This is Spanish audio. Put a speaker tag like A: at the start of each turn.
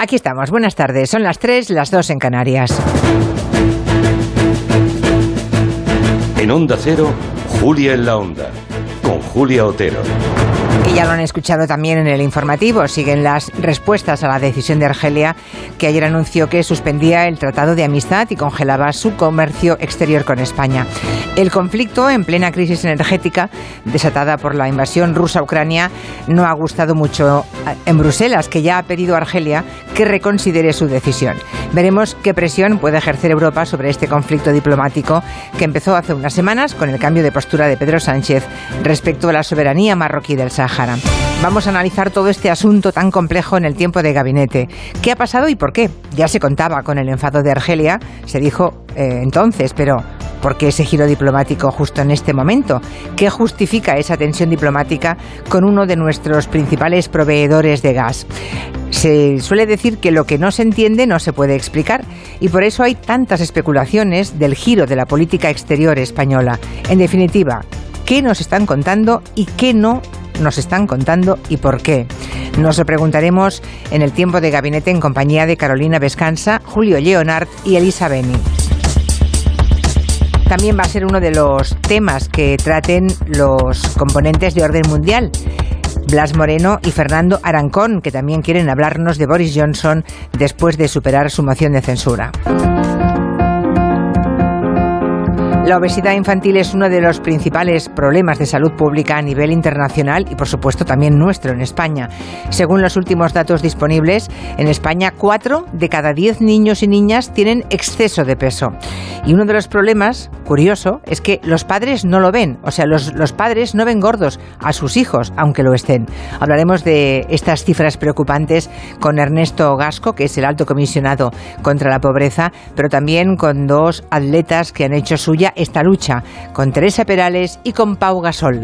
A: Aquí estamos. Buenas tardes. Son las 3, las 2 en Canarias.
B: En Onda Cero, Julia en la Onda, con Julia Otero.
A: Y ya lo han escuchado también en el informativo. Siguen las respuestas a la decisión de Argelia, que ayer anunció que suspendía el Tratado de Amistad y congelaba su comercio exterior con España. El conflicto, en plena crisis energética, desatada por la invasión rusa a Ucrania, no ha gustado mucho en Bruselas, que ya ha pedido a Argelia que reconsidere su decisión. Veremos qué presión puede ejercer Europa sobre este conflicto diplomático que empezó hace unas semanas con el cambio de postura de Pedro Sánchez respecto a la soberanía marroquí del Sáhara. Vamos a analizar todo este asunto tan complejo en el tiempo de gabinete. ¿Qué ha pasado y por qué? Ya se contaba con el enfado de Argelia, se dijo eh, entonces, pero ¿por qué ese giro diplomático justo en este momento? ¿Qué justifica esa tensión diplomática con uno de nuestros principales proveedores de gas? Se suele decir que lo que no se entiende no se puede explicar y por eso hay tantas especulaciones del giro de la política exterior española. En definitiva, ¿qué nos están contando y qué no nos están contando y por qué. Nos lo preguntaremos en el tiempo de gabinete en compañía de Carolina Vescanza, Julio Leonard y Elisa Beni. También va a ser uno de los temas que traten los componentes de orden mundial. Blas Moreno y Fernando Arancón, que también quieren hablarnos de Boris Johnson después de superar su moción de censura. La obesidad infantil es uno de los principales problemas de salud pública a nivel internacional y, por supuesto, también nuestro en España. Según los últimos datos disponibles, en España, cuatro de cada diez niños y niñas tienen exceso de peso. Y uno de los problemas, curioso, es que los padres no lo ven. O sea, los, los padres no ven gordos a sus hijos, aunque lo estén. Hablaremos de estas cifras preocupantes con Ernesto Gasco, que es el alto comisionado contra la pobreza, pero también con dos atletas que han hecho suya esta lucha con Teresa Perales y con Pau Gasol.